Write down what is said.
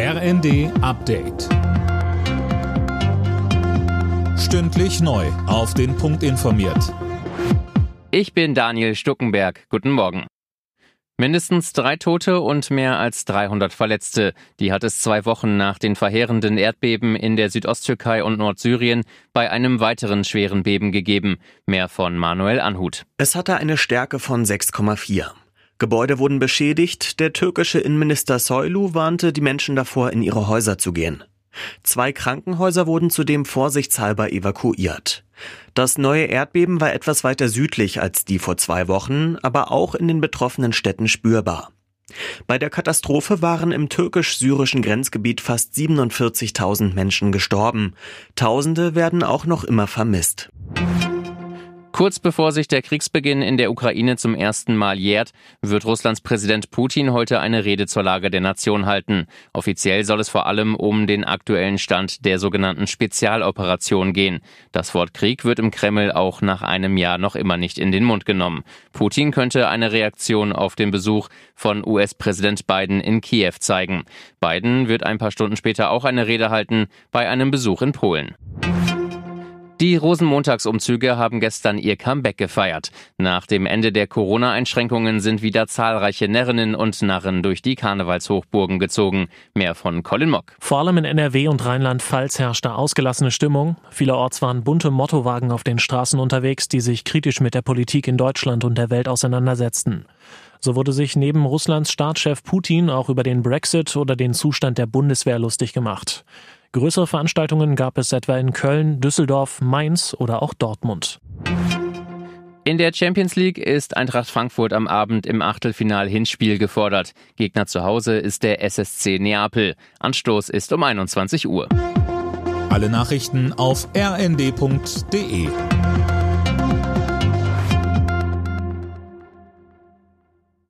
RND Update. Stündlich neu. Auf den Punkt informiert. Ich bin Daniel Stuckenberg. Guten Morgen. Mindestens drei Tote und mehr als 300 Verletzte. Die hat es zwei Wochen nach den verheerenden Erdbeben in der Südosttürkei und Nordsyrien bei einem weiteren schweren Beben gegeben. Mehr von Manuel Anhut. Es hatte eine Stärke von 6,4. Gebäude wurden beschädigt. Der türkische Innenminister Soylu warnte die Menschen davor, in ihre Häuser zu gehen. Zwei Krankenhäuser wurden zudem vorsichtshalber evakuiert. Das neue Erdbeben war etwas weiter südlich als die vor zwei Wochen, aber auch in den betroffenen Städten spürbar. Bei der Katastrophe waren im türkisch-syrischen Grenzgebiet fast 47.000 Menschen gestorben. Tausende werden auch noch immer vermisst. Kurz bevor sich der Kriegsbeginn in der Ukraine zum ersten Mal jährt, wird Russlands Präsident Putin heute eine Rede zur Lage der Nation halten. Offiziell soll es vor allem um den aktuellen Stand der sogenannten Spezialoperation gehen. Das Wort Krieg wird im Kreml auch nach einem Jahr noch immer nicht in den Mund genommen. Putin könnte eine Reaktion auf den Besuch von US-Präsident Biden in Kiew zeigen. Biden wird ein paar Stunden später auch eine Rede halten bei einem Besuch in Polen. Die Rosenmontagsumzüge haben gestern ihr Comeback gefeiert. Nach dem Ende der Corona-Einschränkungen sind wieder zahlreiche Närrinnen und Narren durch die Karnevalshochburgen gezogen. Mehr von Colin Mock. Vor allem in NRW und Rheinland-Pfalz herrschte ausgelassene Stimmung. Vielerorts waren bunte Mottowagen auf den Straßen unterwegs, die sich kritisch mit der Politik in Deutschland und der Welt auseinandersetzten. So wurde sich neben Russlands Staatschef Putin auch über den Brexit oder den Zustand der Bundeswehr lustig gemacht. Größere Veranstaltungen gab es etwa in Köln, Düsseldorf, Mainz oder auch Dortmund. In der Champions League ist Eintracht Frankfurt am Abend im Achtelfinal-Hinspiel gefordert. Gegner zu Hause ist der SSC Neapel. Anstoß ist um 21 Uhr. Alle Nachrichten auf rnd.de